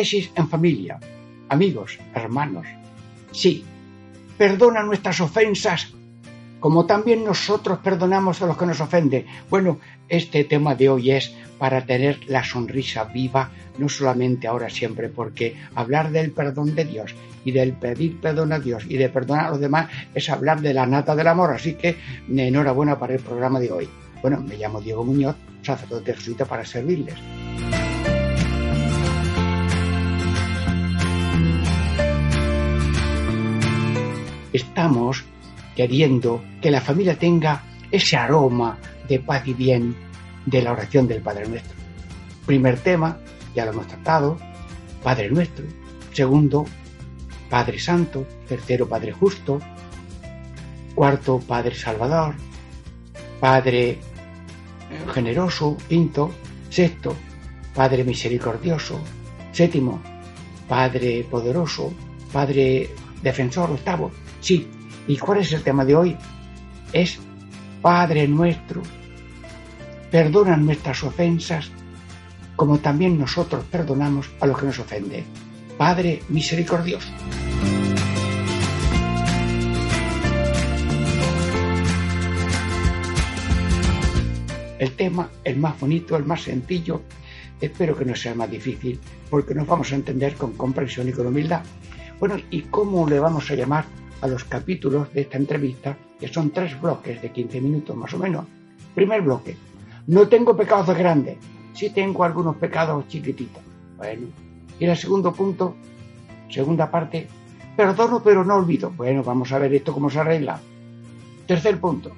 En familia, amigos, hermanos. Sí, perdona nuestras ofensas como también nosotros perdonamos a los que nos ofenden. Bueno, este tema de hoy es para tener la sonrisa viva, no solamente ahora siempre, porque hablar del perdón de Dios y del pedir perdón a Dios y de perdonar a los demás es hablar de la nata del amor. Así que enhorabuena para el programa de hoy. Bueno, me llamo Diego Muñoz, sacerdote jesuita para servirles. Estamos queriendo que la familia tenga ese aroma de paz y bien de la oración del Padre Nuestro. Primer tema, ya lo hemos tratado, Padre Nuestro. Segundo, Padre Santo. Tercero, Padre Justo. Cuarto, Padre Salvador. Padre Generoso. Quinto, sexto, Padre Misericordioso. Séptimo, Padre Poderoso. Padre Defensor. Octavo, Sí. ¿Y cuál es el tema de hoy? Es Padre nuestro, perdona nuestras ofensas como también nosotros perdonamos a los que nos ofenden. Padre misericordioso. El tema, el más bonito, el más sencillo, espero que no sea más difícil, porque nos vamos a entender con comprensión y con humildad. Bueno, ¿y cómo le vamos a llamar a los capítulos de esta entrevista, que son tres bloques de 15 minutos más o menos. Primer bloque, no tengo pecados grandes, sí tengo algunos pecados chiquititos. Bueno, y el segundo punto, segunda parte, perdono pero no olvido. Bueno, vamos a ver esto cómo se arregla. Tercer punto,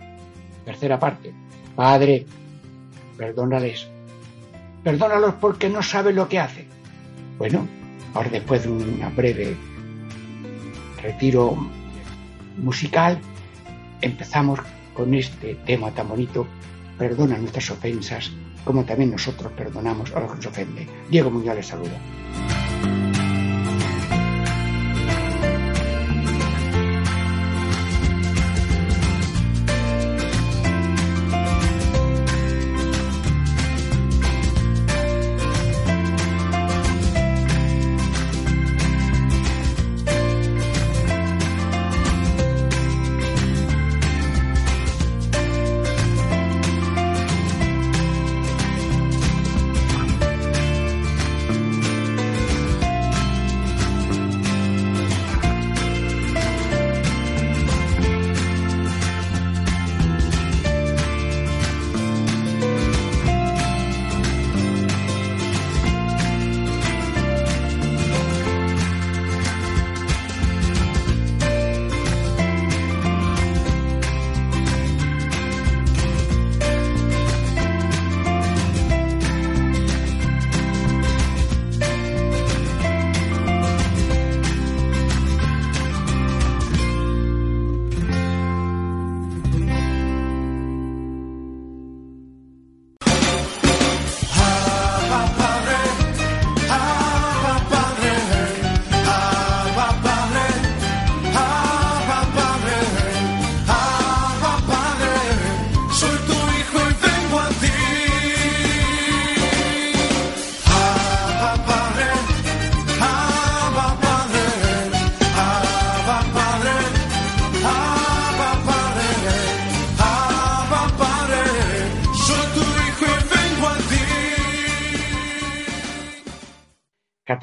tercera parte, Padre, perdónales. Perdónalos porque no saben lo que hacen. Bueno, ahora después de una breve retiro musical, empezamos con este tema tan bonito, perdona nuestras ofensas, como también nosotros perdonamos a los que nos ofenden. Diego Muñoz les saluda.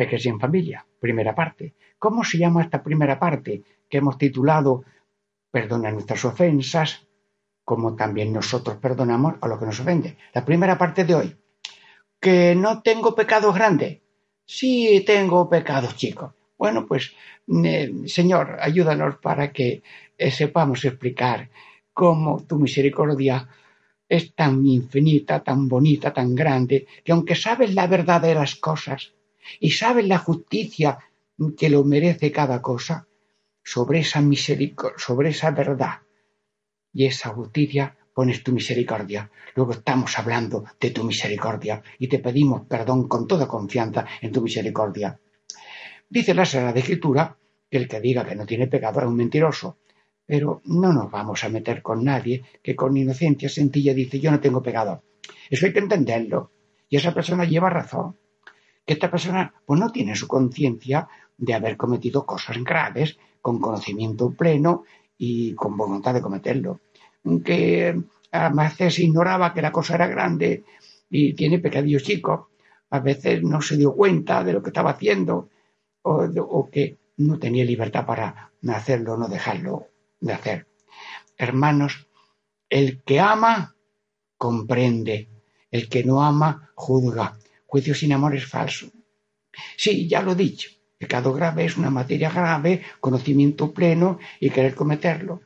Catequesis en familia, primera parte. ¿Cómo se llama esta primera parte que hemos titulado Perdona nuestras ofensas, como también nosotros perdonamos a los que nos ofenden? La primera parte de hoy. ¿Que no tengo pecados grandes? Sí, tengo pecados chicos. Bueno, pues, eh, Señor, ayúdanos para que eh, sepamos explicar cómo tu misericordia es tan infinita, tan bonita, tan grande, que aunque sabes la verdad de las cosas y sabes la justicia que lo merece cada cosa, sobre esa misericordia, sobre esa verdad y esa justicia pones tu misericordia. Luego estamos hablando de tu misericordia y te pedimos perdón con toda confianza en tu misericordia. Dice la Sagrada Escritura que el que diga que no tiene pecado es un mentiroso, pero no nos vamos a meter con nadie que con inocencia sencilla dice yo no tengo pecado. Eso hay que entenderlo. Y esa persona lleva razón. Que esta persona pues no tiene su conciencia de haber cometido cosas graves con conocimiento pleno y con voluntad de cometerlo. Que a veces ignoraba que la cosa era grande y tiene pecadillos chicos. A veces no se dio cuenta de lo que estaba haciendo o, o que no tenía libertad para hacerlo o no dejarlo de hacer. Hermanos, el que ama comprende, el que no ama juzga. Juicio sin amor es falso. Sí, ya lo he dicho. Pecado grave es una materia grave, conocimiento pleno y querer cometerlo.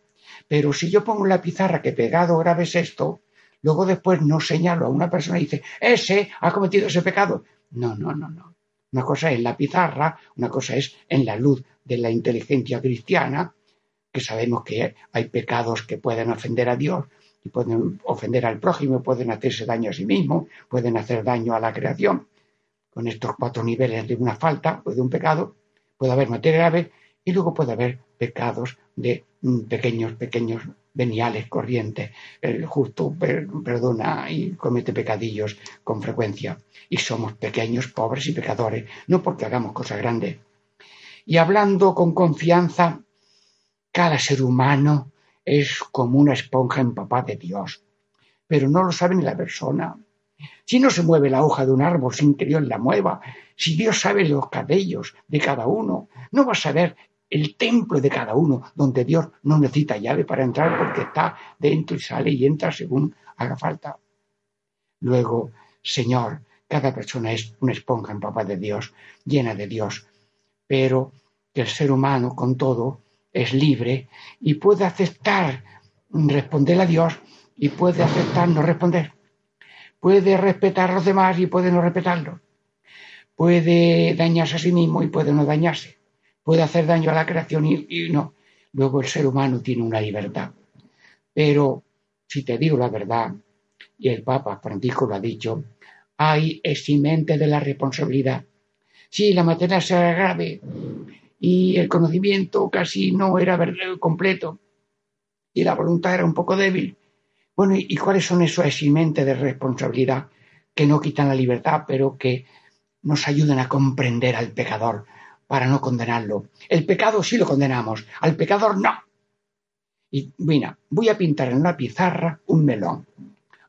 Pero si yo pongo en la pizarra que pecado grave es esto, luego después no señalo a una persona y dice, ese ha cometido ese pecado. No, no, no, no. Una cosa es la pizarra, una cosa es en la luz de la inteligencia cristiana, que sabemos que hay pecados que pueden ofender a Dios y pueden ofender al prójimo, pueden hacerse daño a sí mismo, pueden hacer daño a la creación. Con estos cuatro niveles de una falta o de un pecado, puede haber materia grave y luego puede haber pecados de mm, pequeños, pequeños veniales, corrientes. El justo perdona y comete pecadillos con frecuencia. Y somos pequeños, pobres y pecadores, no porque hagamos cosas grandes. Y hablando con confianza, cada ser humano es como una esponja empapada de Dios, pero no lo sabe ni la persona. Si no se mueve la hoja de un árbol sin que Dios la mueva, si Dios sabe los cabellos de cada uno, no va a saber el templo de cada uno, donde Dios no necesita llave para entrar porque está dentro y sale y entra según haga falta. Luego, Señor, cada persona es una esponja empapada de Dios, llena de Dios, pero el ser humano, con todo, es libre y puede aceptar responder a Dios y puede aceptar no responder. Puede respetar a los demás y puede no respetarlos. Puede dañarse a sí mismo y puede no dañarse. Puede hacer daño a la creación y, no. Luego el ser humano tiene una libertad. Pero si te digo la verdad, y el Papa Francisco lo ha dicho, hay eximente de la responsabilidad. Si la materia sea grave, y el conocimiento casi no era completo y la voluntad era un poco débil. Bueno, ¿y cuáles son esos eximentes de responsabilidad que no quitan la libertad, pero que nos ayudan a comprender al pecador para no condenarlo? El pecado sí lo condenamos, al pecador no. Y mira, voy a pintar en una pizarra un melón.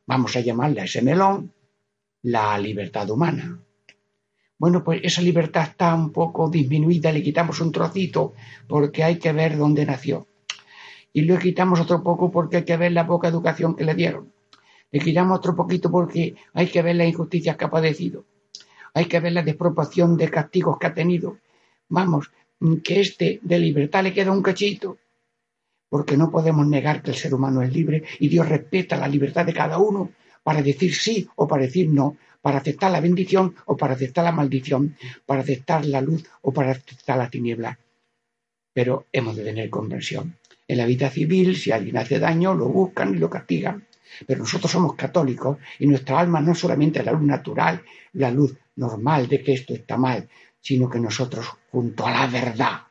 Vamos a llamarle a ese melón la libertad humana. Bueno, pues esa libertad está un poco disminuida, le quitamos un trocito porque hay que ver dónde nació. Y le quitamos otro poco porque hay que ver la poca educación que le dieron. Le quitamos otro poquito porque hay que ver las injusticias que ha padecido. Hay que ver la desproporción de castigos que ha tenido. Vamos, que este de libertad le queda un cachito. Porque no podemos negar que el ser humano es libre y Dios respeta la libertad de cada uno para decir sí o para decir no, para aceptar la bendición o para aceptar la maldición, para aceptar la luz o para aceptar la tiniebla. Pero hemos de tener comprensión. En la vida civil, si alguien hace daño, lo buscan y lo castigan. Pero nosotros somos católicos y nuestra alma no solamente la luz natural, la luz normal de que esto está mal, sino que nosotros, junto a la verdad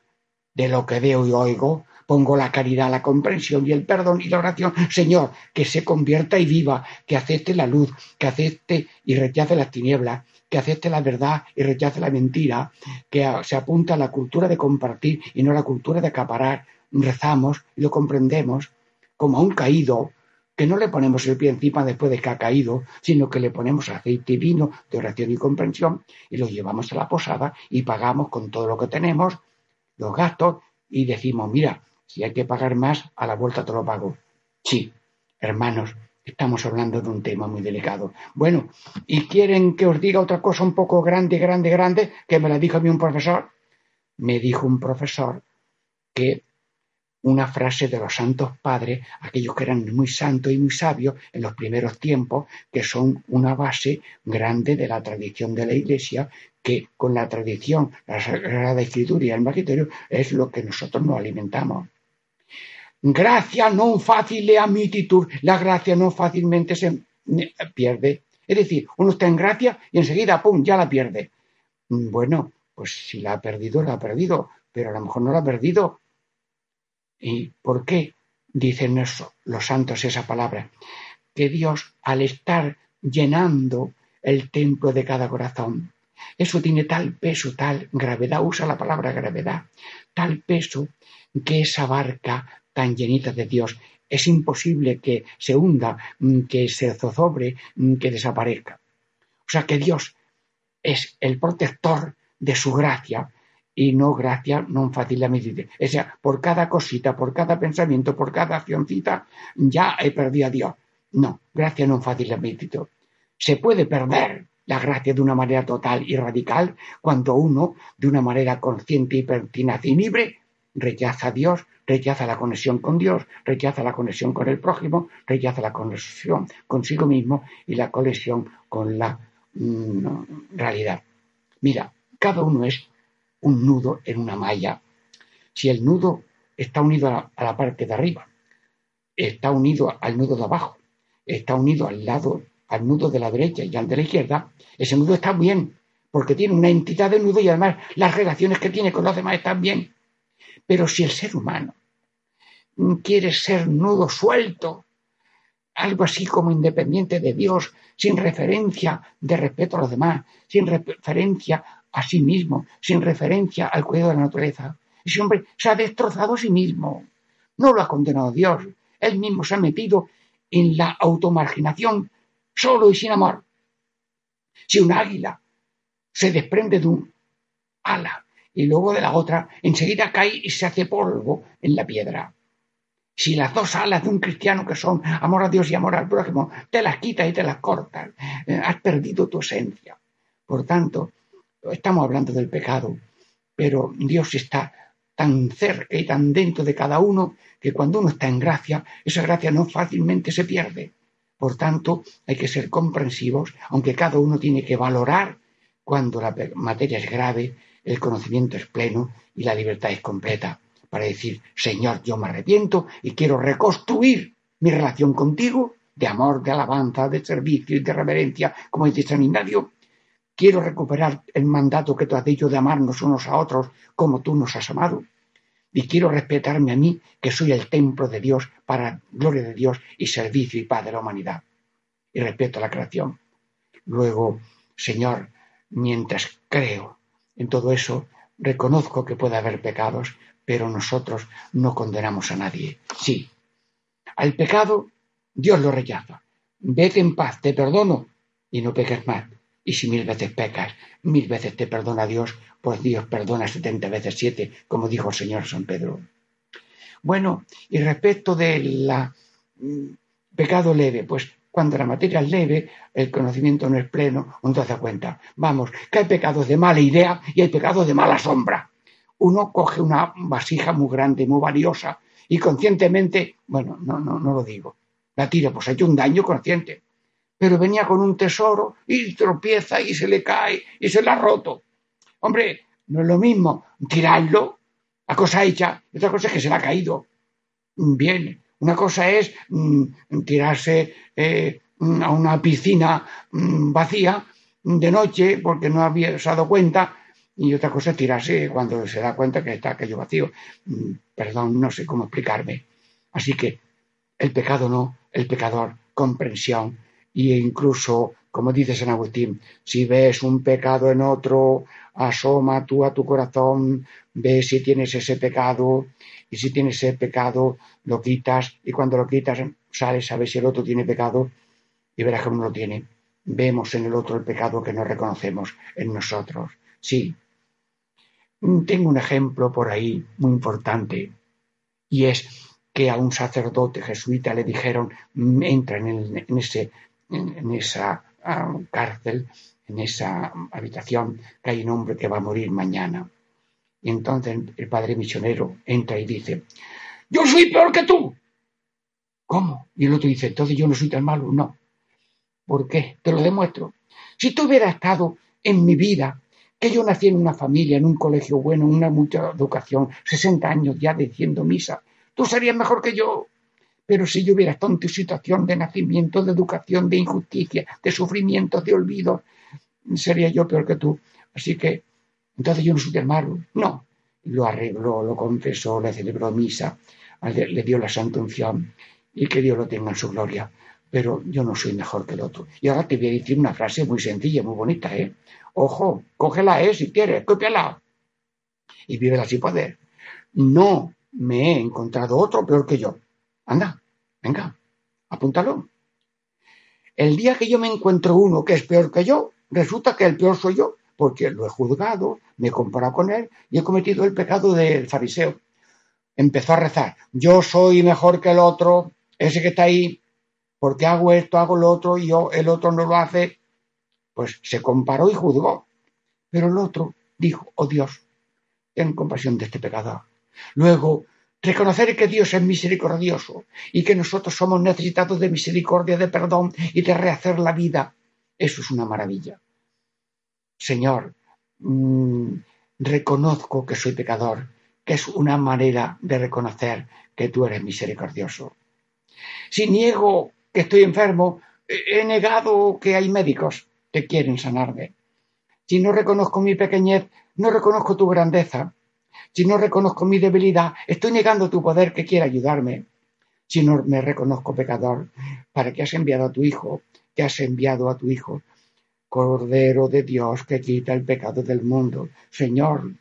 de lo que veo y oigo, Pongo la caridad, la comprensión y el perdón y la oración. Señor, que se convierta y viva, que acepte la luz, que acepte y rechace las tinieblas, que acepte la verdad y rechace la mentira, que se apunta a la cultura de compartir y no a la cultura de acaparar. Rezamos y lo comprendemos como a un caído, que no le ponemos el pie encima después de que ha caído, sino que le ponemos aceite y vino de oración y comprensión y lo llevamos a la posada y pagamos con todo lo que tenemos los gastos y decimos, mira, si hay que pagar más, a la vuelta te lo pago. Sí, hermanos, estamos hablando de un tema muy delicado. Bueno, ¿y quieren que os diga otra cosa un poco grande, grande, grande? Que me la dijo a mí un profesor. Me dijo un profesor que una frase de los santos padres, aquellos que eran muy santos y muy sabios en los primeros tiempos, que son una base grande de la tradición de la Iglesia, que con la tradición, la Sagrada Escritura y el Magisterio es lo que nosotros nos alimentamos. Gracia no fácil amititur, la gracia no fácilmente se pierde. Es decir, uno está en gracia y enseguida, ¡pum!, ya la pierde. Bueno, pues si la ha perdido, la ha perdido, pero a lo mejor no la ha perdido ¿Y por qué dicen los santos esa palabra? Que Dios, al estar llenando el templo de cada corazón, eso tiene tal peso, tal gravedad, usa la palabra gravedad, tal peso que esa barca tan llenita de Dios es imposible que se hunda, que se zozobre, que desaparezca. O sea que Dios es el protector de su gracia y no gracia non facilmente. O sea, por cada cosita, por cada pensamiento, por cada accioncita, ya he perdido a Dios. No, gracia non facilmente. Se puede perder la gracia de una manera total y radical cuando uno, de una manera consciente y pertinaz y libre, rechaza a Dios, rechaza la conexión con Dios, rechaza la conexión con el prójimo, rechaza la conexión consigo mismo y la conexión con la mm, realidad. Mira, cada uno es un nudo en una malla. Si el nudo está unido a la, parte de arriba, está unido al nudo de abajo, está unido al lado, al nudo de la derecha y al de la izquierda, ese nudo está bien, porque tiene una entidad de nudo y además las relaciones que tiene con los demás están bien. Pero si el ser humano quiere ser nudo suelto, algo así como independiente de Dios, sin referencia de respeto a los demás, sin referencia a sí mismo, sin referencia al cuidado de la naturaleza. Ese hombre se ha destrozado a sí mismo. No lo ha condenado Dios. Él mismo se ha metido en la automarginación solo y sin amor. Si un águila se desprende de un ala y luego de la otra, enseguida cae y se hace polvo en la piedra. Si las dos alas de un cristiano que son amor a Dios y amor al prójimo, te las quitas y te las cortas, eh, has perdido tu esencia. Por tanto, estamos hablando del pecado, pero Dios está tan cerca y tan dentro de cada uno que cuando uno está en gracia, esa gracia no fácilmente se pierde. Por tanto, hay que ser comprensivos, aunque cada uno tiene que valorar cuando la materia es grave, el conocimiento es pleno y la libertad es completa, para decir, Señor, yo me arrepiento y quiero reconstruir mi relación contigo de amor, de alabanza, de servicio y de reverencia, como dice San Ignacio, Quiero recuperar el mandato que tú has dicho de amarnos unos a otros como tú nos has amado. Y quiero respetarme a mí, que soy el templo de Dios para gloria de Dios y servicio y paz de la humanidad. Y respeto la creación. Luego, Señor, mientras creo en todo eso, reconozco que puede haber pecados, pero nosotros no condenamos a nadie. Sí, al pecado Dios lo rechaza. Vete en paz, te perdono y no peques más. Y si mil veces pecas, mil veces te perdona Dios, pues Dios perdona setenta veces siete, como dijo el Señor San Pedro. Bueno, y respecto del mm, pecado leve, pues cuando la materia es leve, el conocimiento no es pleno, uno te da cuenta. Vamos, que hay pecados de mala idea y hay pecados de mala sombra. Uno coge una vasija muy grande, muy valiosa, y conscientemente, bueno, no, no, no lo digo, la tira, pues ha hecho un daño consciente pero venía con un tesoro y tropieza y se le cae y se le ha roto. Hombre, no es lo mismo tirarlo, la cosa hecha, otra cosa es que se le ha caído. Bien, una cosa es mm, tirarse eh, a una piscina mm, vacía de noche porque no había dado cuenta y otra cosa es tirarse cuando se da cuenta que está aquello vacío. Mm, perdón, no sé cómo explicarme. Así que el pecado no, el pecador, comprensión, y incluso, como dice San Agustín, si ves un pecado en otro, asoma tú a tu corazón, ve si tienes ese pecado y si tienes ese pecado lo quitas y cuando lo quitas sales a ver si el otro tiene pecado y verás que uno lo tiene. Vemos en el otro el pecado que no reconocemos en nosotros. Sí. Tengo un ejemplo por ahí muy importante y es que a un sacerdote jesuita le dijeron entra en, en ese en, esa ah, cárcel, en esa habitación, que hay un hombre que va a morir mañana. Y entonces el padre misionero entra y dice, yo soy peor que tú. ¿Cómo? Y el otro dice, entonces yo no soy tan malo. No. ¿Por qué? Te lo demuestro. Si tú hubieras estado en mi vida, que yo nací en una familia, en un colegio bueno, en una mucha educación, 60 años ya diciendo misa, tú serías mejor que yo. Pero si yo hubiera tu situación de nacimiento, de educación, de injusticia, de sufrimiento, de olvido, sería yo peor que tú. Así que, entonces yo no soy malo. No. Lo arregló, lo confesó, le celebró misa, le dio la santa unción y que Dios lo tenga en su gloria. Pero yo no soy mejor que el otro. Y ahora te voy a decir una frase muy sencilla, muy bonita, ¿eh? Ojo, cógela, ¿eh? Si quieres, cópiala. Y vívela sin poder. No me he encontrado otro peor que yo. Anda, venga, apúntalo. El día que yo me encuentro uno que es peor que yo, resulta que el peor soy yo, porque lo he juzgado, me he comparado con él y he cometido el pecado del fariseo. Empezó a rezar, yo soy mejor que el otro, ese que está ahí, porque hago esto, hago lo otro, y yo, el otro no lo hace, pues se comparó y juzgó. Pero el otro dijo, oh Dios, ten compasión de este pecador. Luego, reconocer que Dios es misericordioso y que nosotros somos necesitados de misericordia, de perdón y de rehacer la vida. Eso es una maravilla. Señor, mmm, reconozco que soy pecador, que es una manera de reconocer que tú eres misericordioso. Si niego que estoy enfermo, he negado que hay médicos que quieren sanarme. Si no reconozco mi pequeñez, no reconozco tu grandeza. Si no reconozco mi debilidad, estoy negando tu poder que quiere ayudarme. Si no me reconozco pecador, para que has enviado a tu Hijo, que has enviado a tu Hijo, Cordero de Dios que quita el pecado del mundo. Señor,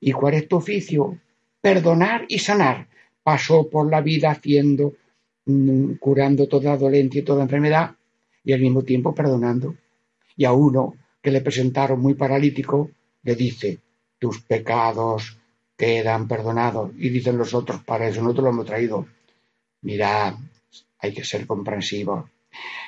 ¿y cuál es tu oficio? Perdonar y sanar. Pasó por la vida haciendo Mm, curando toda dolencia y toda enfermedad y al mismo tiempo perdonando. Y a uno que le presentaron muy paralítico, le dice, tus pecados quedan perdonados. Y dicen los otros, para eso nosotros lo hemos traído. Mirad, hay que ser comprensivos.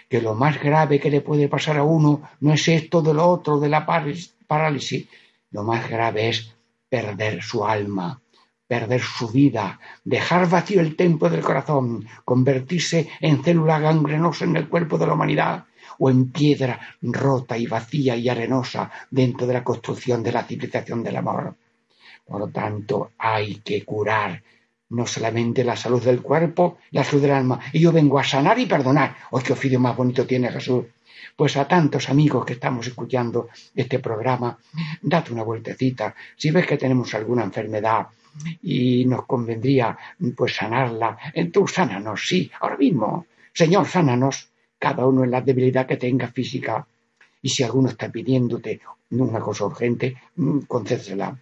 Que lo más grave que le puede pasar a uno no es esto de lo otro, de la parálisis. Lo más grave es perder su alma, perder su vida, dejar vacío el templo del corazón, convertirse en célula gangrenosa en el cuerpo de la humanidad o en piedra rota y vacía y arenosa dentro de la construcción de la civilización del amor. Por lo tanto, hay que curar no solamente la salud del cuerpo, la salud del alma. Y yo vengo a sanar y perdonar. ¡Oh, qué oficio más bonito tiene Jesús! Pues a tantos amigos que estamos escuchando este programa, date una vueltecita. Si ves que tenemos alguna enfermedad, y nos convendría pues sanarla. Tú sánanos, sí, ahora mismo. Señor, sánanos, cada uno en la debilidad que tenga física. Y si alguno está pidiéndote una cosa urgente, mm, concédesela.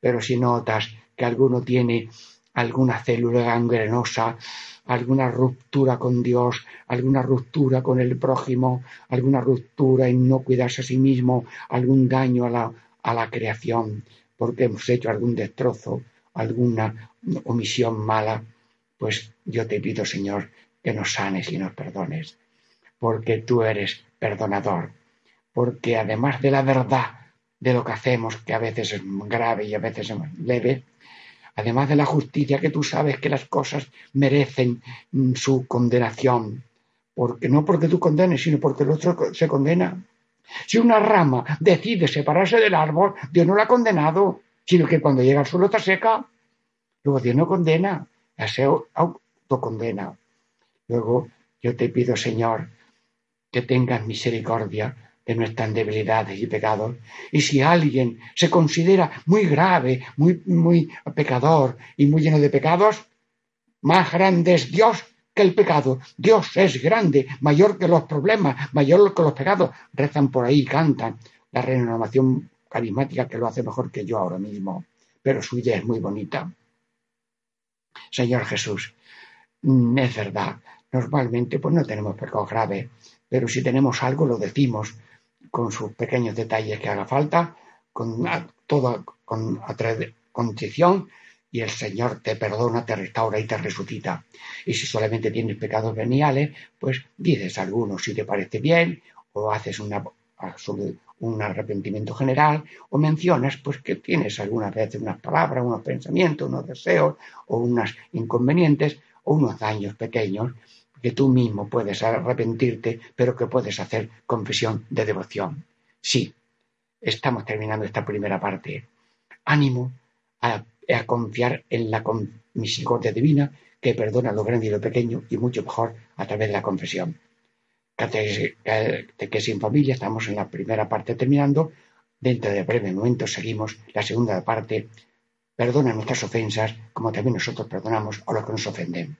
Pero si notas que alguno tiene alguna célula gangrenosa, alguna ruptura con Dios, alguna ruptura con el prójimo, alguna ruptura en no cuidarse a sí mismo, algún daño a la, a la creación, porque hemos hecho algún destrozo, alguna omisión mala, pues yo te pido, Señor, que nos sanes y nos perdones, porque tú eres perdonador, porque además de la verdad de lo que hacemos, que a veces es grave y a veces es leve, además de la justicia, que tú sabes que las cosas merecen mm, su condenación, porque no porque tú condenes, sino porque el otro se condena. Si una rama decide separarse del árbol, Dios no la ha condenado, sino que cuando llega al suelo está seca. Luego Dios no condena, se autocondena. Luego yo te pido, Señor, que tengas misericordia de nuestras debilidades y pecados. Y si alguien se considera muy grave, muy, muy pecador y muy lleno de pecados, más grande es Dios que el pecado. Dios es grande, mayor que los problemas, mayor que los pecados. Rezan por ahí, cantan la renovación carismática que lo hace mejor que yo ahora mismo, pero su idea es muy bonita. Señor Jesús, mm, es verdad, normalmente pues no tenemos pecado grave, pero si tenemos algo lo decimos con sus pequeños detalles que haga falta, con toda con contrición y el Señor te perdona, te restaura y te resucita. Y si solamente tienes pecados veniales, pues dices algunos si te parece bien o haces una un arrepentimiento general o mencionas pues que tienes algunas veces unas palabras, unos pensamientos, unos deseos o unos inconvenientes o unos daños pequeños que tú mismo puedes arrepentirte, pero que puedes hacer confesión de devoción. Sí, estamos terminando esta primera parte. Ánimo a, confiar en la misericordia divina que perdona lo grande y lo pequeño y mucho mejor a través de la confesión. Que sin familia, estamos en la primera parte terminando. Dentro de breve momento seguimos la segunda parte. Perdona nuestras ofensas como también nosotros perdonamos a los que nos ofenden.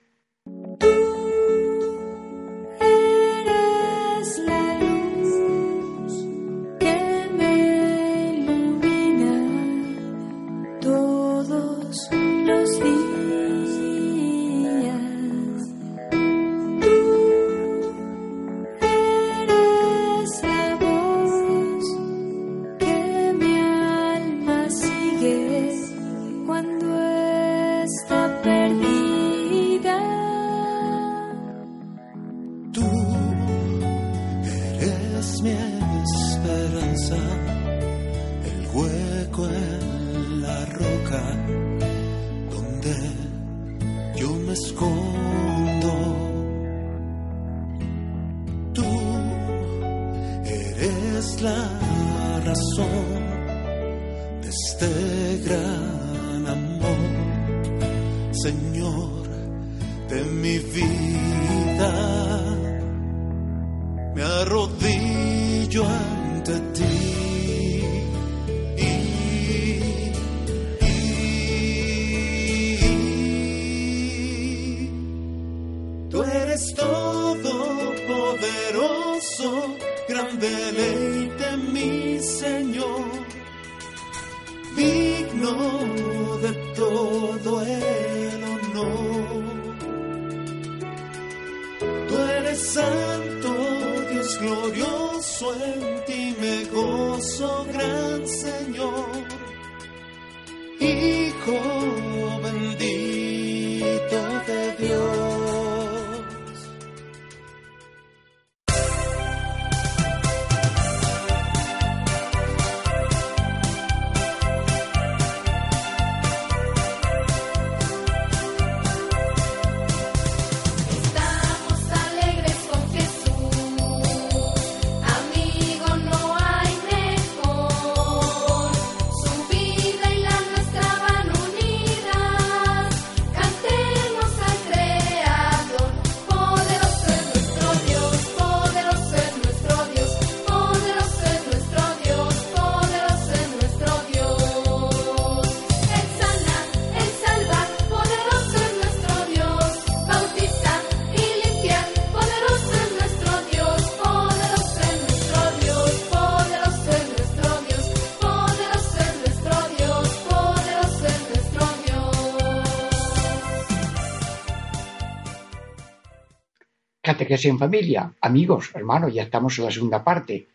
Es en familia, amigos, hermanos, ya estamos en la segunda parte.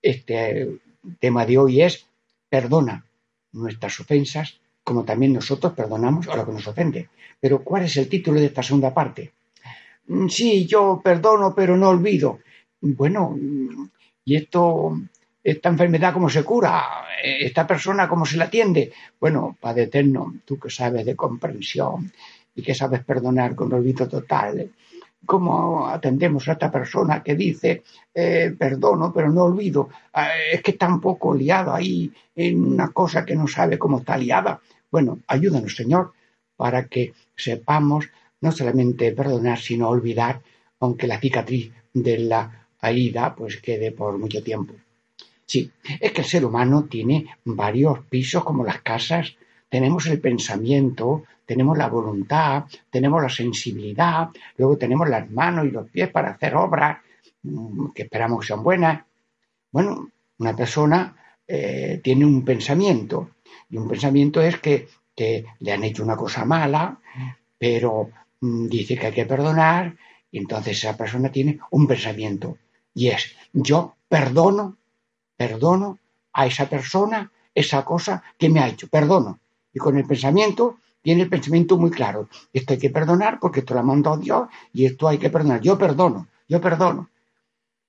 Este tema de hoy es perdona nuestras ofensas como también nosotros perdonamos a lo que nos ofende. Pero ¿cuál es el título de esta segunda parte? Mm, sí, yo perdono, pero no olvido. Bueno, ¿y esto, esta enfermedad cómo se cura? ¿Esta persona cómo se la atiende? Bueno, Padre Eterno, tú que sabes de comprensión y que sabes perdonar con olvido total, cómo atendemos a esta persona que dice eh, perdono pero no olvido, eh, es que está un poco liado ahí en una cosa que no sabe cómo está liada. Bueno, ayúdanos Señor para que sepamos no solamente perdonar sino olvidar, aunque la cicatriz de la herida pues quede por mucho tiempo. Sí, es que el ser humano tiene varios pisos como las casas, tenemos el pensamiento, tenemos la voluntad, tenemos la sensibilidad, luego tenemos las manos y los pies para hacer obras mm, que esperamos que sean buenas. Bueno, una persona eh, tiene un pensamiento y un pensamiento es que, le han hecho una cosa mala, pero mm, dice que hay que perdonar y entonces esa persona tiene un pensamiento y es yo perdono, perdono a esa persona esa cosa que me ha hecho, perdono. Y con el pensamiento tiene el pensamiento muy claro. Esto hay que perdonar porque esto lo ha mandado Dios y esto hay que perdonar. Yo perdono, yo perdono.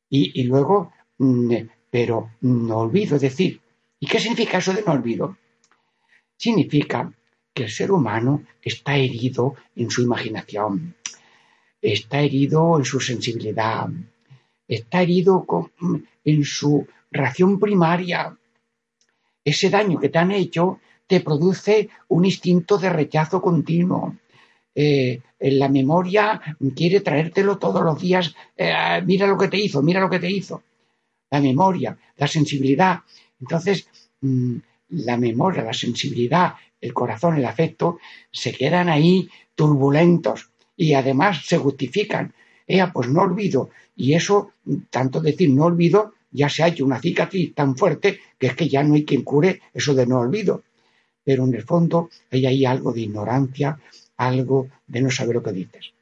Y, luego mm, Pero no olvido, es decir, ¿y qué significa eso de no olvido? Significa que el ser humano está herido en su imaginación, está herido en su sensibilidad, está herido en su ración primaria. Ese daño que te han hecho te produce un instinto de rechazo continuo. Eh, la memoria quiere traértelo todos los días. Eh, mira lo que te hizo, mira lo que te hizo. La memoria, la sensibilidad. Entonces, mm, la memoria, la sensibilidad, el corazón, el afecto, se quedan ahí turbulentos y además se justifican. Ea, pues no olvido. Y eso, tanto decir no olvido, ya se ha hecho una cicatriz tan fuerte que es que ya no hay quien cure eso de no olvido. Pero en el fondo hay ahí algo de ignorancia, algo de no saber lo que dices.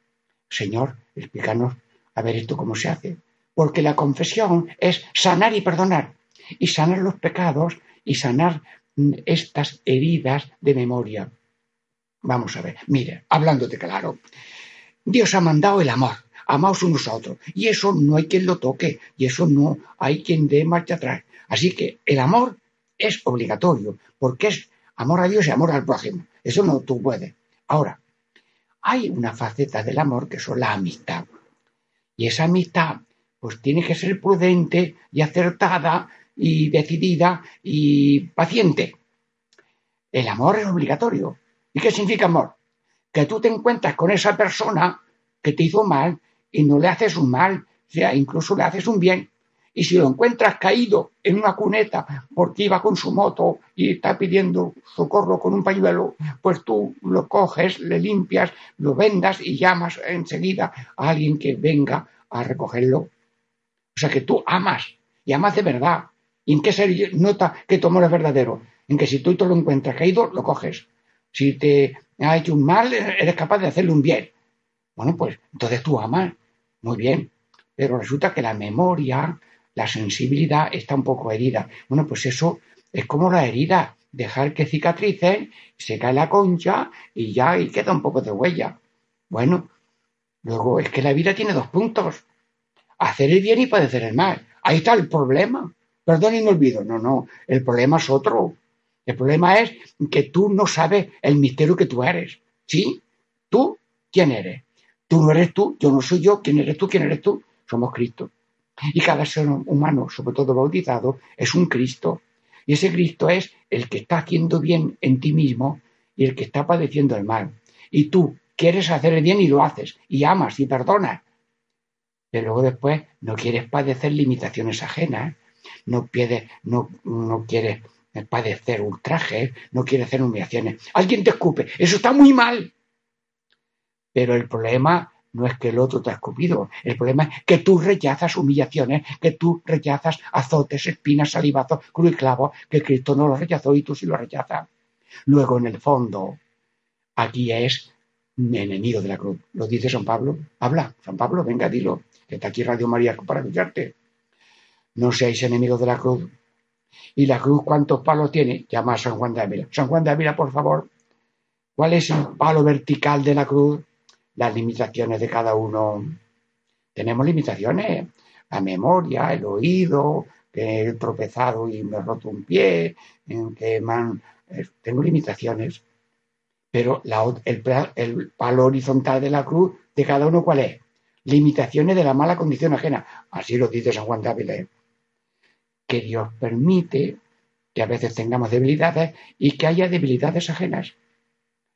Señor, explícanos a ver esto cómo se hace. Porque la confesión es sanar y perdonar. Y sanar los pecados y sanar mm, estas heridas de memoria. Vamos a ver, mire, hablándote claro, Dios ha mandado el amor, amaos unos a otros, y eso no hay quien lo toque, y eso no hay quien dé marcha atrás. Así que el amor es obligatorio, porque es amor a Dios y amor al prójimo. Eso no tú puedes. Ahora, hay una faceta del amor que son la amistad. Y esa amistad, pues tiene que ser prudente y acertada y decidida y paciente. El amor es obligatorio. ¿Y qué significa amor? que tú te encuentras con esa persona que te hizo mal y no le haces un mal, o sea, incluso le haces un bien. Y si lo encuentras caído en una cuneta porque iba con su moto y está pidiendo socorro con un pañuelo, pues tú lo coges, le limpias, lo vendas y llamas enseguida a alguien que venga a recogerlo. O sea que tú amas y amas de verdad. ¿Y en qué se nota que tu amor es verdadero? En que si tú te lo encuentras caído, lo coges. Si te ha hecho un mal, eres capaz de hacerle un bien. Bueno, pues entonces tú amas. Muy bien. Pero resulta que la memoria, la sensibilidad está un poco herida. Bueno, pues eso es como la herida. Dejar que cicatrice, se cae la concha y ya y queda un poco de huella. Bueno, luego es que la vida tiene dos puntos. Hacer el bien y padecer el mal. Ahí está el problema. Perdón y olvido. No, no. El problema es otro. El problema es que tú no sabes el misterio que tú eres. ¿Sí? ¿Tú quién eres? Tú no eres tú, yo no soy yo. ¿Quién eres tú? ¿Quién eres tú? Somos Cristo. Y cada ser humano, sobre todo bautizado, es un Cristo. Y ese Cristo es el que está haciendo bien en ti mismo y el que está padeciendo el mal. Y tú quieres hacer el bien y lo haces, y amas y perdonas. Pero luego después no quieres padecer limitaciones ajenas, no, quieres padecer ultrajes, no quiere hacer humillaciones. Alguien te escupe, eso está muy mal. Pero el problema no es que el otro te ha escupido, el problema es que tú rechazas humillaciones, que tú rechazas azotes, espinas, salivazos, cruz y clavo, que Cristo no lo rechazó y tú sí lo rechazas. Luego, en el fondo, aquí es enemigo de la cruz. Lo dice San Pablo. Habla, San Pablo, venga, dilo, que está aquí Radio María para escucharte. No seáis enemigos de la cruz, ¿Y la cruz cuántos palos tiene? Llama a San Juan de Ávila. San Juan de Ávila, por favor. ¿Cuál es el palo vertical de la cruz? Las limitaciones de cada uno. Tenemos limitaciones. La memoria, el oído, que he tropezado y me he roto un pie, en que man, eh, tengo limitaciones. Pero el, el, palo horizontal de la cruz de cada uno, ¿cuál es? Limitaciones de la mala condición ajena. Así lo dice San Juan de. ¿eh? que Dios permite que a veces tengamos debilidades y que haya debilidades ajenas.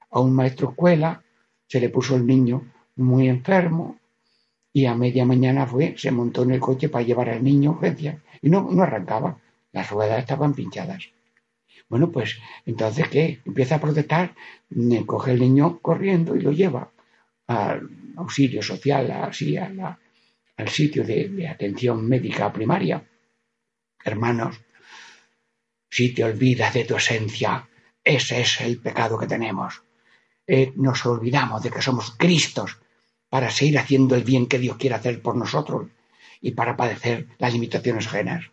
A un maestro escuela se le puso el niño muy enfermo y a media mañana fue, se montó en el coche para llevar al niño a urgencia y no, no arrancaba, las ruedas estaban pinchadas. Bueno, pues entonces, ¿qué? Empieza a protestar, coge el niño corriendo y lo lleva al auxilio social, así, al sitio de atención médica primaria hermanos, si te olvidas de tu esencia, ese es el pecado que tenemos. Eh, nos olvidamos de que somos Cristos para seguir haciendo el bien que Dios quiere hacer por nosotros y para padecer las limitaciones ajenas.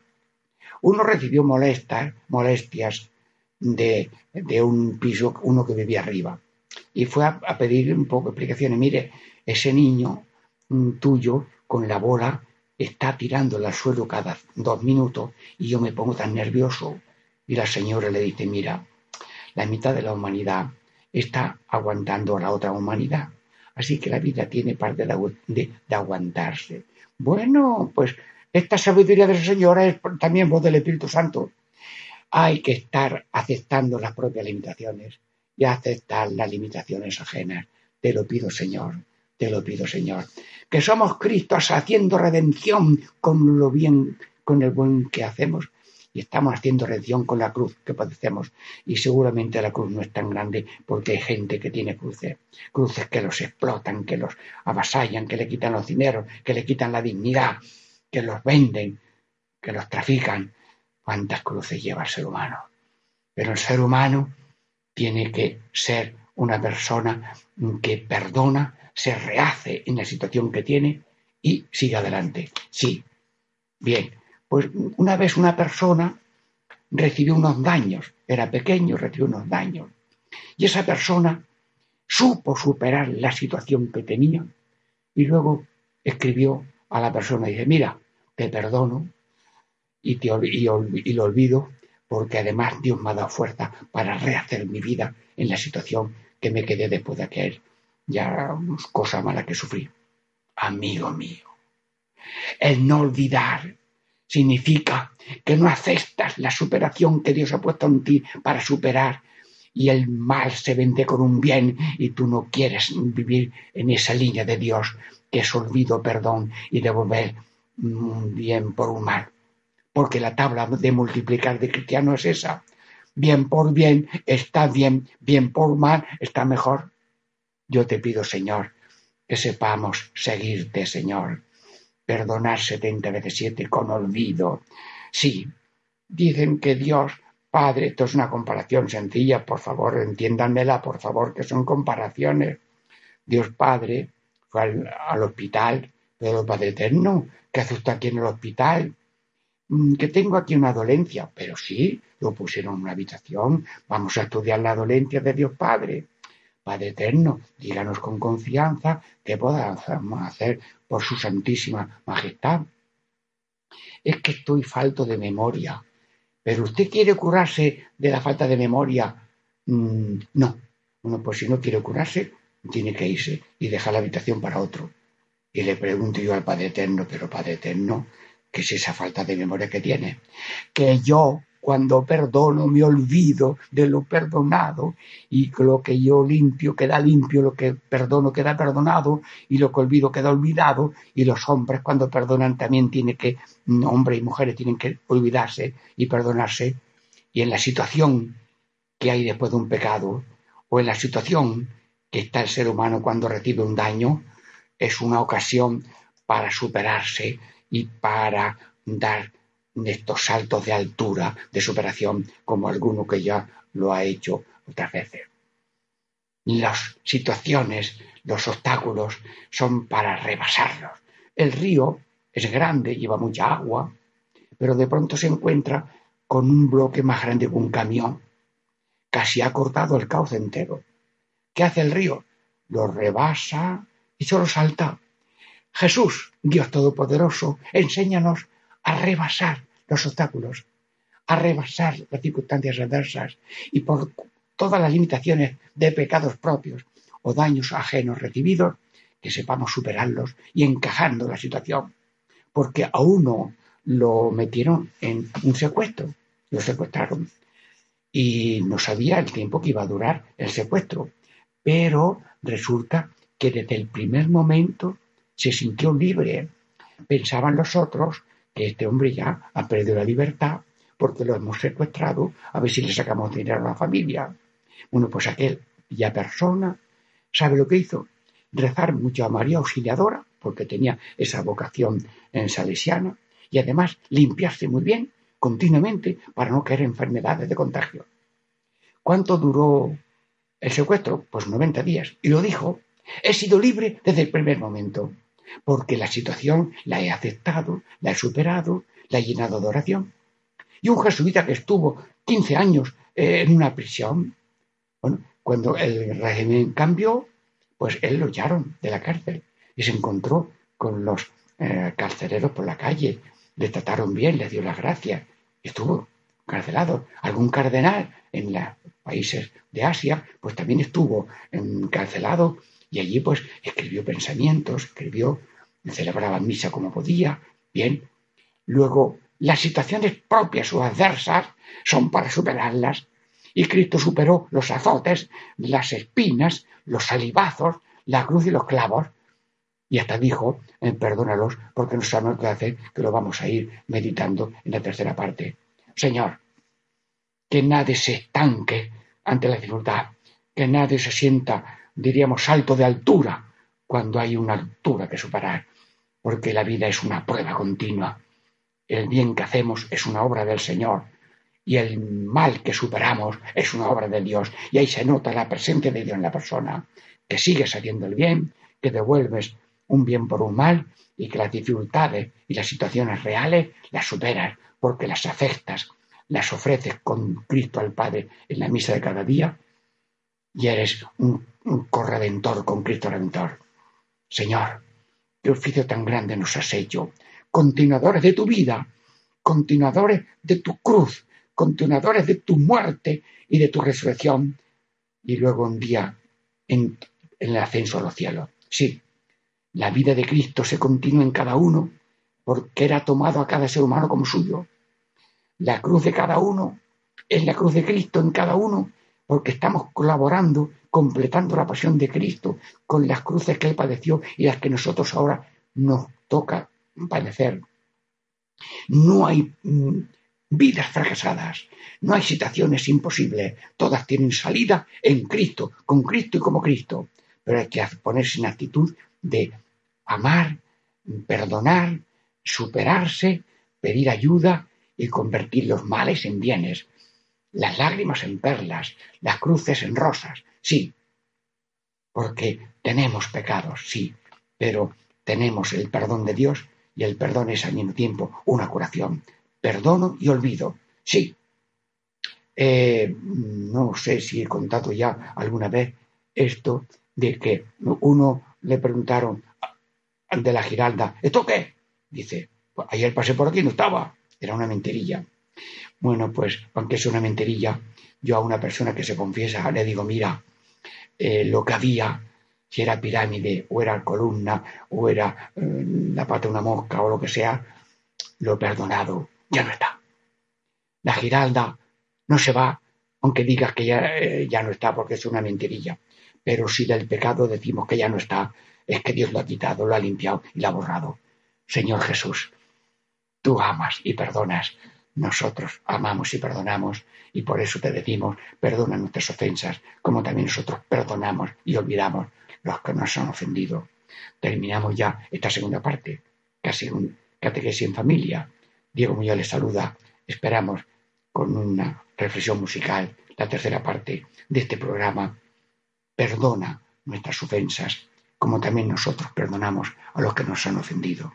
Uno recibió molestas, molestias de, un piso, uno que vivía arriba, y fue a, pedir un poco de explicaciones. Mire, ese niño mm, tuyo con la bola está tirando al suelo cada dos minutos y yo me pongo tan nervioso. Y la señora le dice, mira, la mitad de la humanidad está aguantando a la otra humanidad. Así que la vida tiene parte de, aguantarse. Bueno, pues esta sabiduría de la señora es también voz del Espíritu Santo. Hay que estar aceptando las propias limitaciones y aceptar las limitaciones ajenas. Te lo pido, Señor, te lo pido, Señor. Que somos Cristos haciendo redención con lo bien, con el buen que hacemos y estamos haciendo redención con la cruz que padecemos. Y seguramente la cruz no es tan grande porque hay gente que tiene cruces, cruces que los explotan, que los avasallan, que le quitan los dineros, que le quitan la dignidad, que los venden, que los trafican. ¿Cuántas cruces lleva el ser humano? Pero el ser humano tiene que ser una persona que perdona, se rehace en la situación que tiene y sigue adelante. Sí, bien, pues una vez una persona recibió unos daños, era pequeño, recibió unos daños. Y esa persona supo superar la situación que tenía y luego escribió a la persona y dice, mira, te perdono y, te, lo olvido porque además Dios me ha dado fuerza para rehacer mi vida en la situación que me quedé después de aquel ya cosa mala que sufrí. Amigo mío, el no olvidar significa que no aceptas la superación que Dios ha puesto en ti para superar y el mal se vende con un bien y tú no quieres vivir en esa línea de Dios que es olvido, perdón y devolver un bien por un mal. Porque la tabla de multiplicar de cristiano es esa. Bien por bien está bien, bien por mal está mejor. Yo te pido, Señor, que sepamos seguirte, Señor perdonar setenta veces siete con olvido. Sí, dicen que Dios Padre, esto es una comparación sencilla, por favor, entiéndanmela, por favor, que son comparaciones. Dios Padre fue al, hospital, pero Padre Eterno, ¿qué hace usted aquí en el hospital? Mm, que tengo aquí una dolencia, pero sí, lo pusieron en una habitación, vamos a estudiar la dolencia de Dios Padre. Padre Eterno, díganos con confianza qué podamos hacer por su santísima majestad. Es que estoy falto de memoria. Pero usted quiere curarse de la falta de memoria. Mm, no. Bueno, pues si no quiere curarse, tiene que irse y dejar la habitación para otro. Y le pregunto yo al Padre Eterno, pero Padre Eterno, ¿qué es esa falta de memoria que tiene? Que yo cuando perdono me olvido de lo perdonado y lo que yo limpio queda limpio, lo que perdono queda perdonado y lo que olvido queda olvidado. Y los hombres cuando perdonan también tienen que, hombres y mujeres tienen que olvidarse y perdonarse. Y en la situación que hay después de un pecado o en la situación que está el ser humano cuando recibe un daño es una ocasión para superarse y para dar estos saltos de altura, de superación, como alguno que ya lo ha hecho otras veces. Las situaciones, los obstáculos son para rebasarlos. El río es grande, lleva mucha agua, pero de pronto se encuentra con un bloque más grande que un camión. Casi ha cortado el cauce entero. ¿Qué hace el río? Lo rebasa y solo salta. Jesús, Dios Todopoderoso, enséñanos a rebasar los obstáculos, a rebasar las circunstancias adversas y por todas las limitaciones de pecados propios o daños ajenos recibidos, que sepamos superarlos y encajando la situación. Porque a uno lo metieron en un secuestro, lo secuestraron y no sabía el tiempo que iba a durar el secuestro. Pero resulta que desde el primer momento se sintió libre. Pensaban los otros que este hombre ya ha perdido la libertad porque lo hemos secuestrado, a ver si le sacamos dinero a la familia. Bueno, pues aquella persona sabe lo que hizo, rezar mucho a María Auxiliadora, porque tenía esa vocación en salesiana, y además limpiarse muy bien continuamente para no caer enfermedades de contagio. ¿Cuánto duró el secuestro? Pues 90 días. Y lo dijo, he sido libre desde el primer momento porque la situación la he aceptado, la he superado, la he llenado de oración. Y un jesuita que estuvo 15 años eh, en una prisión, bueno, cuando el régimen cambió, pues él lo echaron de la cárcel y se encontró con los eh, carceleros por la calle, le trataron bien, le dio las gracias, estuvo encarcelado. Algún cardenal en los países de Asia, pues también estuvo encarcelado y allí pues escribió pensamientos, escribió, celebraba misa como podía, bien. Luego, las situaciones propias o adversas son para superarlas y Cristo superó los azotes, las espinas, los salivazos, la cruz y los clavos. Y hasta dijo, eh, perdónalos porque no sabemos qué hacer, que lo vamos a ir meditando en la tercera parte. Señor, que nadie se estanque ante la dificultad, que nadie se sienta, diríamos, salto de altura cuando hay una altura que superar, porque la vida es una prueba continua. El bien que hacemos es una obra del Señor y el mal que superamos es una obra de Dios. Y ahí se nota la presencia de Dios en la persona, que sigues haciendo el bien, que devuelves un bien por un mal y que las dificultades y las situaciones reales las superas porque las afectas, las ofreces con Cristo al Padre en la misa de cada día y eres un, corredentor con Cristo Redentor. Señor, qué oficio tan grande nos has hecho, continuadores de tu vida, continuadores de tu cruz, continuadores de tu muerte y de tu resurrección, y luego un día en, el ascenso a los cielos. Sí, la vida de Cristo se continúa en cada uno porque era tomado a cada ser humano como suyo. La cruz de cada uno es la cruz de Cristo en cada uno porque estamos colaborando, completando la pasión de Cristo con las cruces que Él padeció y las que nosotros ahora nos toca padecer. No hay mm, vidas fracasadas. No hay situaciones imposibles. Todas tienen salida en Cristo, con Cristo y como Cristo. Pero hay que ponerse en actitud de amar, perdonar, superarse, pedir ayuda y convertir los males en bienes, las lágrimas en perlas, las cruces en rosas. Sí, porque tenemos pecados, sí, pero tenemos el perdón de Dios y el perdón es al mismo tiempo una curación perdono y olvido. Sí. Eh, no sé si he contado ya alguna vez esto de que uno le preguntaron de la Giralda, ¿esto qué? Dice, pues ayer pasé por aquí no estaba. Era una mentirilla. Bueno, pues aunque es una mentirilla, yo a una persona que se confiesa le digo, mira, eh, lo que había, si era pirámide o era columna o era eh, la pata de una mosca o lo que sea, lo perdonado ya no está. La Giralda no se va, aunque digas que ya, eh, ya no está porque es una mentirilla. Pero si del pecado decimos que ya no está, es que Dios lo ha quitado, lo ha limpiado y lo ha borrado. Señor Jesús, tú amas y perdonas. Nosotros amamos y perdonamos y por eso te decimos, perdona nuestras ofensas, como también nosotros perdonamos y olvidamos los que nos han ofendido. Terminamos ya esta segunda parte, casi un catequesis en familia, Diego Muñoz les saluda. Esperamos con una reflexión musical, la tercera parte de este programa. Perdona nuestras ofensas, como también nosotros perdonamos a los que nos han ofendido.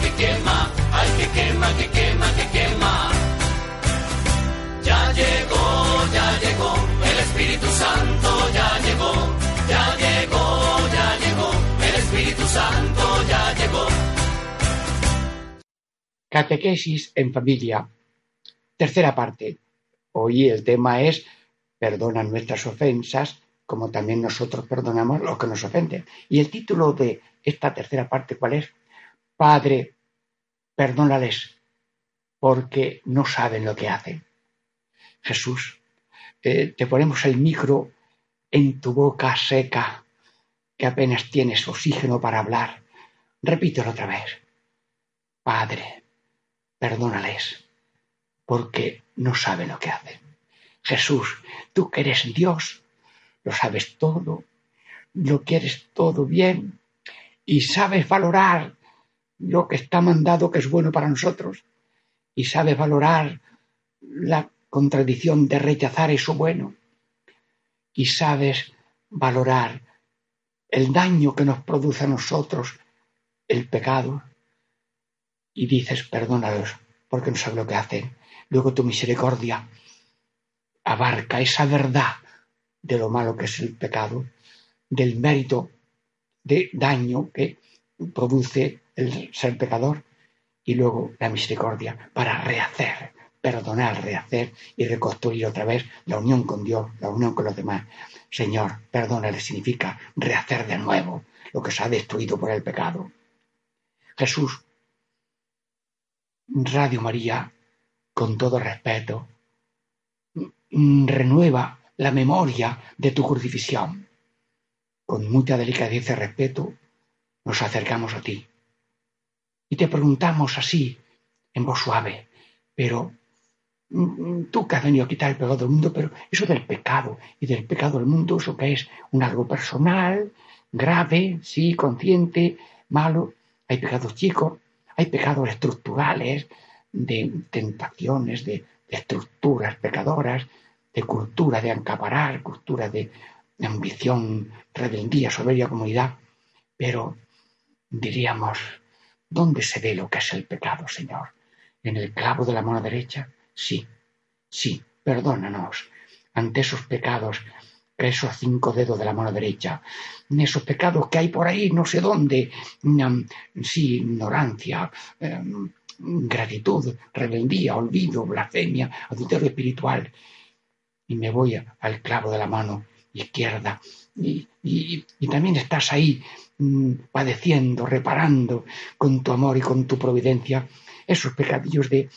que quema, ay que quema, que quema, que quema. Ya llegó, ya llegó, el Espíritu Santo ya llegó, ya llegó, ya llegó, el Espíritu Santo ya llegó. Catequesis en familia. Tercera parte. Hoy el tema es perdona nuestras ofensas como también nosotros perdonamos los que nos ofenden. Y el título de esta tercera parte, ¿cuál es? Padre, perdónales porque no saben lo que hacen. Jesús, eh, te ponemos el micro en tu boca seca, que apenas tienes oxígeno para hablar. Repítelo otra vez. Padre, perdónales, porque no saben lo que hacen. Jesús, tú que eres Dios, lo sabes todo, lo quieres todo bien y sabes valorar lo que está mandado que es bueno para nosotros y sabes valorar la contradicción de rechazar eso bueno y sabes valorar el daño que nos produce a nosotros el pecado y dices perdónalos porque no saben lo que hacen. Luego tu misericordia abarca esa verdad de lo malo que es el pecado, del mérito de daño que produce el ser pecador y luego la misericordia para rehacer, perdonar, rehacer y reconstruir otra vez la unión con Dios, la unión con los demás. Señor, perdónale significa rehacer de nuevo lo que se ha destruido por el pecado. Jesús, Radio María, con todo respeto, renueva la memoria de tu crucifixión. Con mucha delicadeza y respeto nos acercamos a ti. Y te preguntamos así, en voz suave, pero mm, tú que has venido a quitar el pecado del mundo, pero eso del pecado y del pecado del mundo, eso que es un algo personal, grave, sí, consciente, malo, hay pecados chicos, hay pecados estructurales, de tentaciones, de, estructuras pecadoras, de cultura de acaparar, cultura de ambición, rebeldía, soberbia, comunidad, pero diríamos, ¿Dónde se ve lo que es el pecado, Señor? ¿En el clavo de la mano derecha? Sí, sí, perdónanos ante esos pecados, esos cinco dedos de la mano derecha, esos pecados que hay por ahí, no sé dónde, mm, sí, ignorancia, em, gratitud, rebeldía, olvido, blasfemia, adulterio espiritual. Y me voy al clavo de la mano izquierda. Y también estás ahí Mm, padeciendo, reparando con tu amor y con tu providencia esos pecadillos de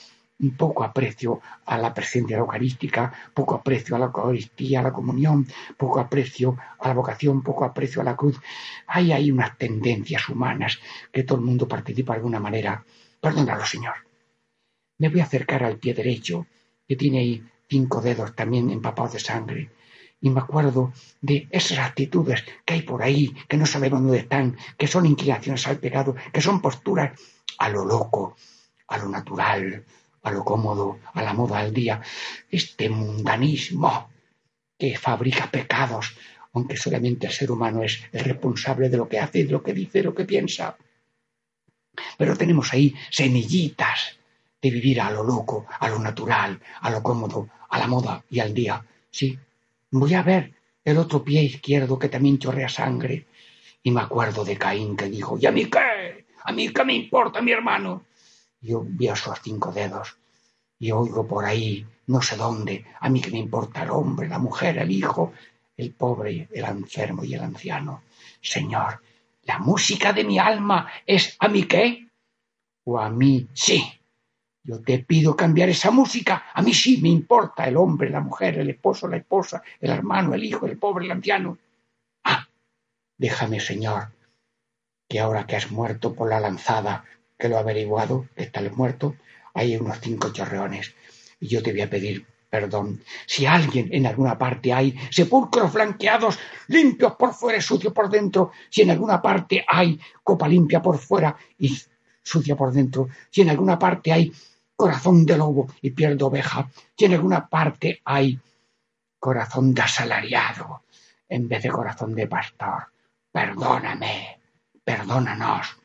poco aprecio a la presencia eucarística, poco aprecio a la Eucaristía, a la comunión, poco aprecio a la vocación, poco aprecio a la cruz. Hay ahí unas tendencias humanas que todo el mundo participa de alguna manera. Perdónalo, Señor. Me voy a acercar al pie derecho, que tiene ahí cinco dedos también empapados de sangre y me acuerdo de esas actitudes que hay por ahí, que no sabemos dónde están, que son inclinaciones al pecado, que son posturas a lo loco, a lo natural, a lo cómodo, a la moda del día. Este mundanismo que fabrica pecados, aunque solamente el ser humano es el responsable de lo que hace, de lo que dice, de lo que piensa. Pero tenemos ahí semillitas de vivir a lo loco, a lo natural, a lo cómodo, a la moda y al día. Sí, Voy a ver el otro pie izquierdo que también chorrea sangre. Y me acuerdo de Caín que dijo, ¿y a mí qué? ¿A mí qué me importa mi hermano? Yo vi a sus cinco dedos y oigo por ahí, no sé dónde, a mí qué me importa el hombre, la mujer, el hijo, el pobre, el enfermo y el anciano. Señor, ¿la música de mi alma es a mí qué? O a mí sí. Yo te pido cambiar esa música. A mí sí me importa el hombre, la mujer, el esposo, la esposa, el hermano, el hijo, el pobre, el anciano. Ah, déjame, Señor, que ahora que has muerto por la lanzada, que lo he averiguado, que estás muerto, hay unos cinco chorreones. Y yo te voy a pedir perdón. Si alguien en alguna parte hay sepulcros flanqueados, limpios por fuera y sucios por dentro, si en alguna parte hay copa limpia por fuera y sucia por dentro, si en alguna parte hay corazón de lobo y piel de oveja, si en alguna parte hay corazón de asalariado en vez de corazón de pastor. Perdóname, perdónanos.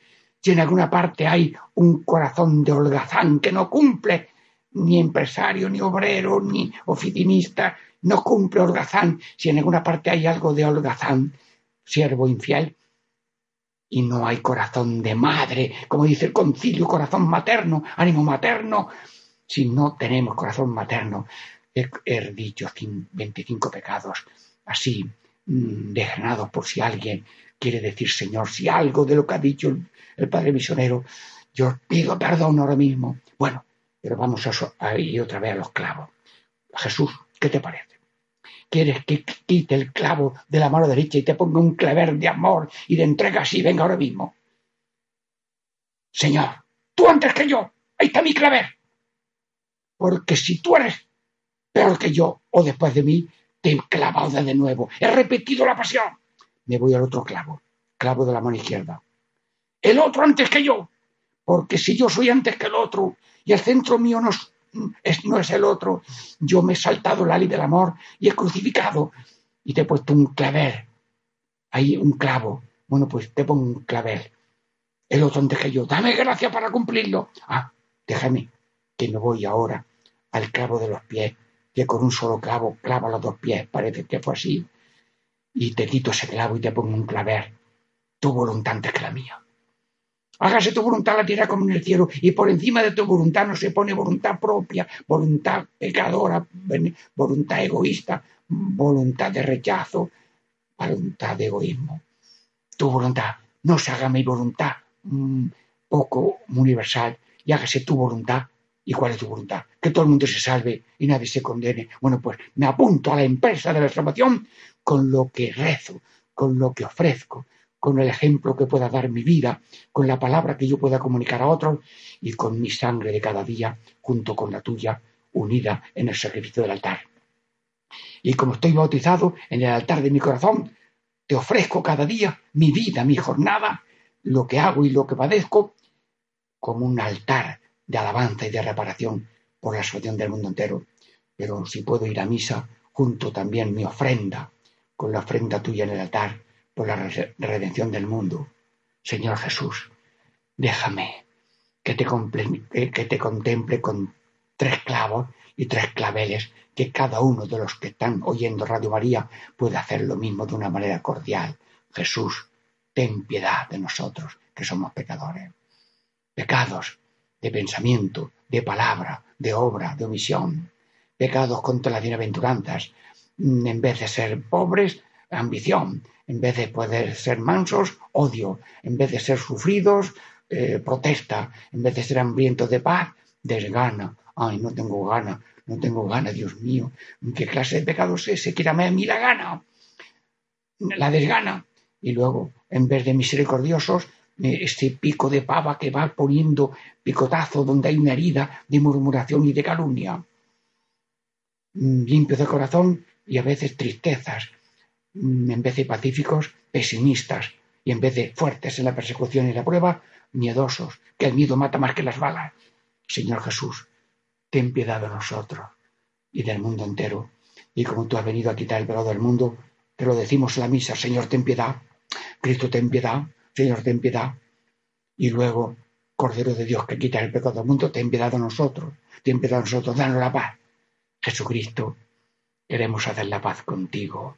Si en alguna parte hay un corazón de holgazán que no cumple, ni empresario, ni obrero, ni oficinista, no cumple holgazán, si en alguna parte hay algo de holgazán, siervo infiel, y no hay corazón de madre, como dice el concilio, corazón materno, ánimo materno. Si no tenemos corazón materno, he, dicho 25 pecados así mm, degenados por si alguien quiere decir Señor, si algo de lo que ha dicho el, Padre Misionero Yo pido perdón ahora mismo. Bueno, pero vamos a, ir otra vez a los clavos. Jesús, ¿qué te parece? ¿Quieres que quite el clavo de la mano derecha y te ponga un claver de amor y de entrega así? Venga ahora mismo. Señor, tú antes que yo, ahí está mi claver. Porque si tú eres peor que yo o después de mí, te he clavado de nuevo. He repetido la pasión. Me voy al otro clavo, clavo de la mano izquierda. El otro antes que yo. Porque si yo soy antes que el otro y el centro mío no es, no es el otro, yo me he saltado la ley del amor y he crucificado y te he puesto un clavel. Ahí un clavo. Bueno, pues te pongo un clavel. El otro antes que yo. Dame gracia para cumplirlo. Ah, déjame que me voy ahora al clavo de los pies, que con un solo clavo clava los dos pies, parece que fue así, y te quito ese clavo y te pongo un claver. Tu voluntad antes que la mía. Hágase tu voluntad la tierra como en el cielo, y por encima de tu voluntad no se pone voluntad propia, voluntad pecadora, voluntad egoísta, voluntad de rechazo, voluntad de egoísmo. Tu voluntad, no se haga mi voluntad mm, poco universal, y hágase tu voluntad. ¿Y cuál es tu voluntad? Que todo el mundo se salve y nadie se condene. Bueno, pues me apunto a la empresa de la salvación con lo que rezo, con lo que ofrezco, con el ejemplo que pueda dar mi vida, con la palabra que yo pueda comunicar a otros y con mi sangre de cada día junto con la tuya unida en el sacrificio del altar. Y como estoy bautizado en el altar de mi corazón, te ofrezco cada día mi vida, mi jornada, lo que hago y lo que padezco, como un altar de alabanza y de reparación por la salvación del mundo entero. Pero si puedo ir a misa, junto también mi ofrenda, con la ofrenda tuya en el altar, por la redención del mundo. Señor Jesús, déjame que te, que te contemple con tres clavos y tres claveles, que cada uno de los que están oyendo Radio María pueda hacer lo mismo de una manera cordial. Jesús, ten piedad de nosotros, que somos pecadores. Pecados de pensamiento, de palabra, de obra, de omisión. Pecados contra las bienaventuranzas. En vez de ser pobres, ambición. En vez de poder ser mansos, odio. En vez de ser sufridos, eh, protesta. En vez de ser hambrientos de paz, desgana. Ay, no tengo gana, no tengo gana, Dios mío. ¿Qué clase de pecado es ese? Quírame a mí la gana. La desgana. Y luego, en vez de misericordiosos, este pico de pava que va poniendo picotazo donde hay una herida de murmuración y de calumnia. Mm, limpio de corazón y a veces tristezas, en vez de pacíficos, pesimistas, y en vez de fuertes en la persecución y la prueba, miedosos, que el miedo mata más que las balas. Señor Jesús, ten piedad de nosotros y del mundo entero. Y como tú has venido a quitar el pecado del mundo, te lo decimos en la misa, Señor, ten piedad, Cristo, ten piedad, Señor, ten piedad. Y luego, Cordero de Dios que quita el pecado del mundo, ten piedad de nosotros, ten piedad de nosotros, danos la paz. Jesucristo, queremos hacer la paz contigo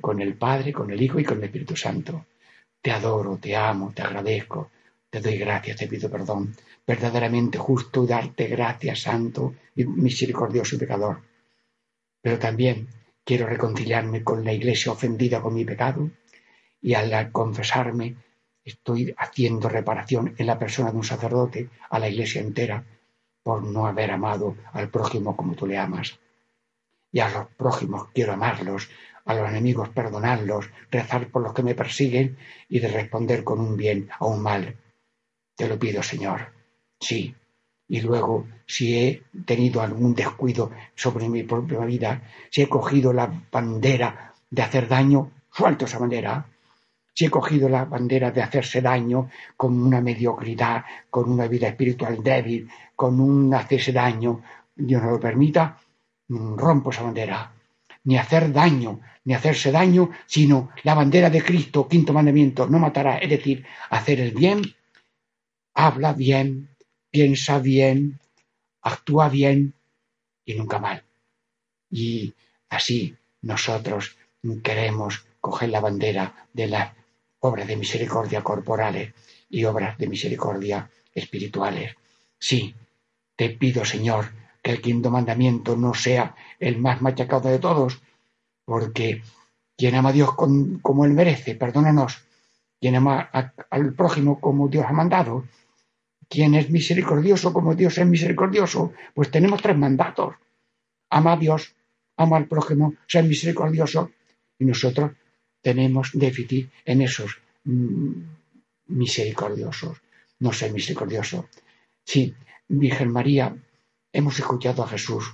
con el Padre, con el Hijo y con el Espíritu Santo. Te adoro, te amo, te agradezco, te doy gracias, te pido perdón. Verdaderamente justo darte gracias, santo y misericordioso pecador. Pero también quiero reconciliarme con la iglesia ofendida con mi pecado y al confesarme estoy haciendo reparación en la persona de un sacerdote a la iglesia entera por no haber amado al prójimo como tú le amas. Y a los prójimos quiero amarlos a los enemigos perdonarlos, rezar por los que me persiguen y de responder con un bien a un mal. Te lo pido, Señor. Sí. Y luego, si he tenido algún descuido sobre mi propia vida, si he cogido la bandera de hacer daño, suelto esa bandera. Si he cogido la bandera de hacerse daño con una mediocridad, con una vida espiritual débil, con un hacerse daño, Dios no lo permita, rompo esa bandera ni hacer daño, ni hacerse daño, sino la bandera de Cristo, quinto mandamiento, no matará, es decir, hacer el bien, habla bien, piensa bien, actúa bien y nunca mal. Y así nosotros queremos coger la bandera de las obras de misericordia corporales y obras de misericordia espirituales. Sí, te pido, Señor, que el quinto mandamiento no sea el más machacado de todos, porque quien ama a Dios como Él merece, perdónanos, quien ama al prójimo como Dios ha mandado, ¿Quién es misericordioso como Dios es misericordioso? Pues tenemos tres mandatos. Ama a Dios, ama al prójimo, ser misericordioso. Y nosotros tenemos déficit en esos mm, misericordiosos, no ser misericordioso. Sí, Virgen María, hemos escuchado a Jesús.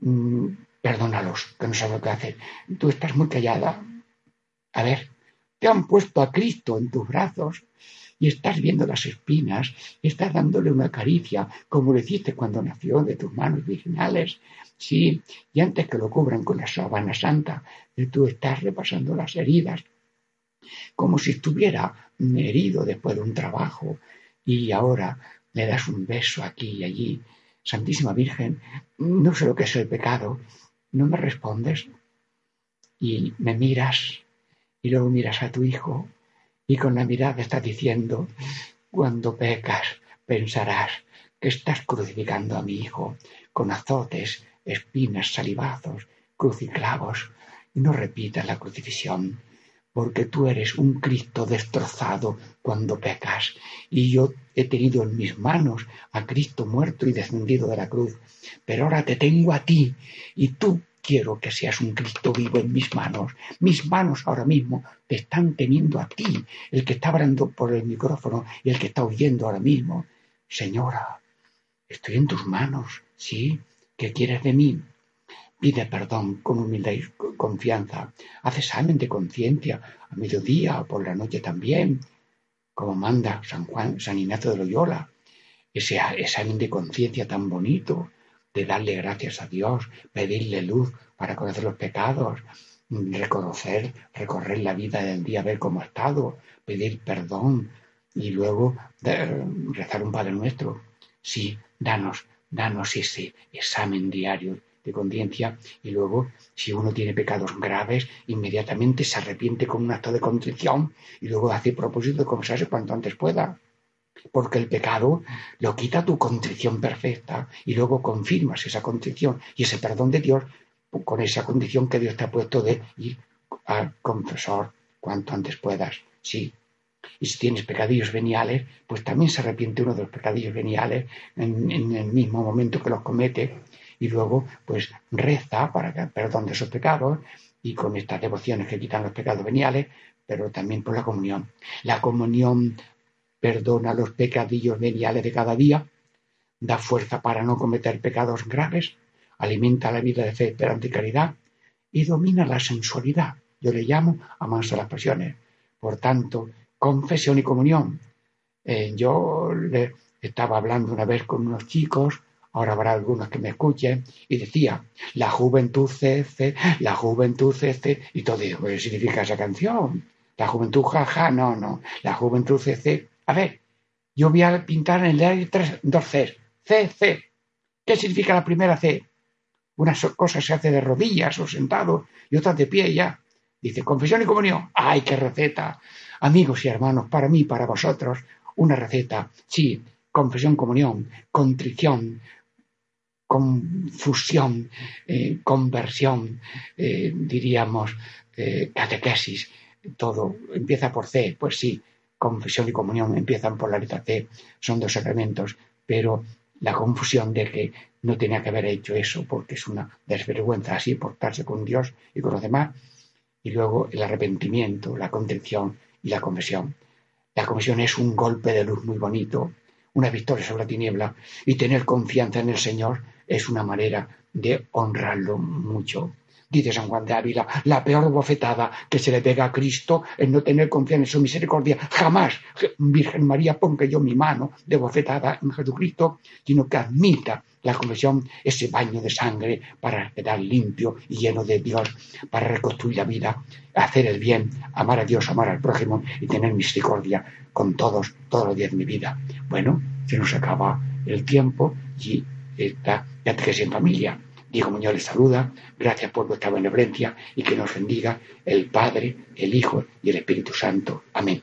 Mm, perdónalos, que no saben que hacer. Tú estás muy callada. A ver, te han puesto a Cristo en tus brazos y estás viendo las espinas, estás dándole una caricia, como lo hiciste cuando nació de tus manos virginales. Sí, y antes que lo cubran con la sábana santa, tú estás repasando las heridas, como si estuviera herido después de un trabajo, y ahora le das un beso aquí y allí. Santísima Virgen, no sé lo que es el pecado, no me respondes. Y me miras y luego miras a tu hijo y con la mirada estás diciendo, cuando pecas pensarás que estás crucificando a mi hijo con azotes, espinas, salivazos, cruciclavos, y no repitas la crucifixión, porque tú eres un Cristo destrozado cuando pecas, y yo he tenido en mis manos a Cristo muerto y descendido de la cruz, pero ahora te tengo a ti, y tú quiero que seas un Cristo vivo en mis manos. Mis manos ahora mismo te están teniendo a ti, el que está hablando por el micrófono y el que está oyendo ahora mismo. Señora, estoy en tus manos, ¿sí? ¿Qué quieres de mí? Pide perdón con humildad y confianza. Haz examen de conciencia a mediodía por la noche también, como manda San Juan, San Ignacio de Loyola. Ese examen de conciencia tan bonito de darle gracias a Dios, pedirle luz para conocer los pecados, reconocer, recorrer la vida del día, ver cómo ha estado, pedir perdón y luego rezar un Padre Nuestro. Sí, danos, danos ese examen diario de conciencia y luego, si uno tiene pecados graves, inmediatamente se arrepiente con un acto de contrición y luego hace propósito de confesarse cuanto antes pueda porque el pecado lo quita tu contrición perfecta y luego confirmas esa contrición y ese perdón de Dios con esa condición que Dios te ha puesto de ir al confesor cuanto antes puedas. Sí. Y si tienes pecadillos veniales, pues también se arrepiente uno de los pecadillos veniales en, el mismo momento que los comete y luego pues reza para que perdón de esos pecados y con estas devociones que quitan los pecados veniales, pero también por la comunión. La comunión perdona los pecadillos veniales de cada día, da fuerza para no cometer pecados graves, alimenta la vida de fe, esperanza y caridad y domina la sensualidad. Yo le llamo amansa las pasiones. Por tanto, confesión y comunión. Eh, yo le estaba hablando una vez con unos chicos, ahora habrá algunos que me escuchen, y decía, la juventud cece, la juventud cece, y todo eso, ¿qué significa esa canción? La juventud jaja, no, no, la juventud cece a ver, yo voy a pintar en el aire tres, dos C. C, C. ¿Qué significa la primera C? Una cosa se hace de rodillas o sentado y otra de pie ya. Dice, confesión y comunión. ¡Ay, qué receta! Amigos y hermanos, para mí, para vosotros, una receta. Sí, confesión, comunión, contrición, confusión, eh, conversión, eh, diríamos, eh, catequesis, todo. Empieza por C, pues sí, confesión y comunión empiezan por la letra C, son dos sacramentos, pero la confusión de que no tenía que haber hecho eso porque es una desvergüenza así portarse con Dios y con los demás, y luego el arrepentimiento, la contención y la confesión. La confesión es un golpe de luz muy bonito, una victoria sobre la tiniebla, y tener confianza en el Señor es una manera de honrarlo mucho. Dice San Juan de Ávila, la peor bofetada que se le pega a Cristo es no tener confianza en su misericordia. Jamás, Virgen María, ponga yo mi mano de bofetada en Jesucristo, sino que admita la confesión, ese baño de sangre para quedar limpio y lleno de Dios, para reconstruir la vida, hacer el bien, amar a Dios, amar al prójimo y tener misericordia con todos, todos los días de mi vida. Bueno, se nos acaba el tiempo y esta que en familia. Diego Muñoz les saluda, gracias por vuestra benevolencia y que nos bendiga el Padre, el Hijo y el Espíritu Santo. Amén.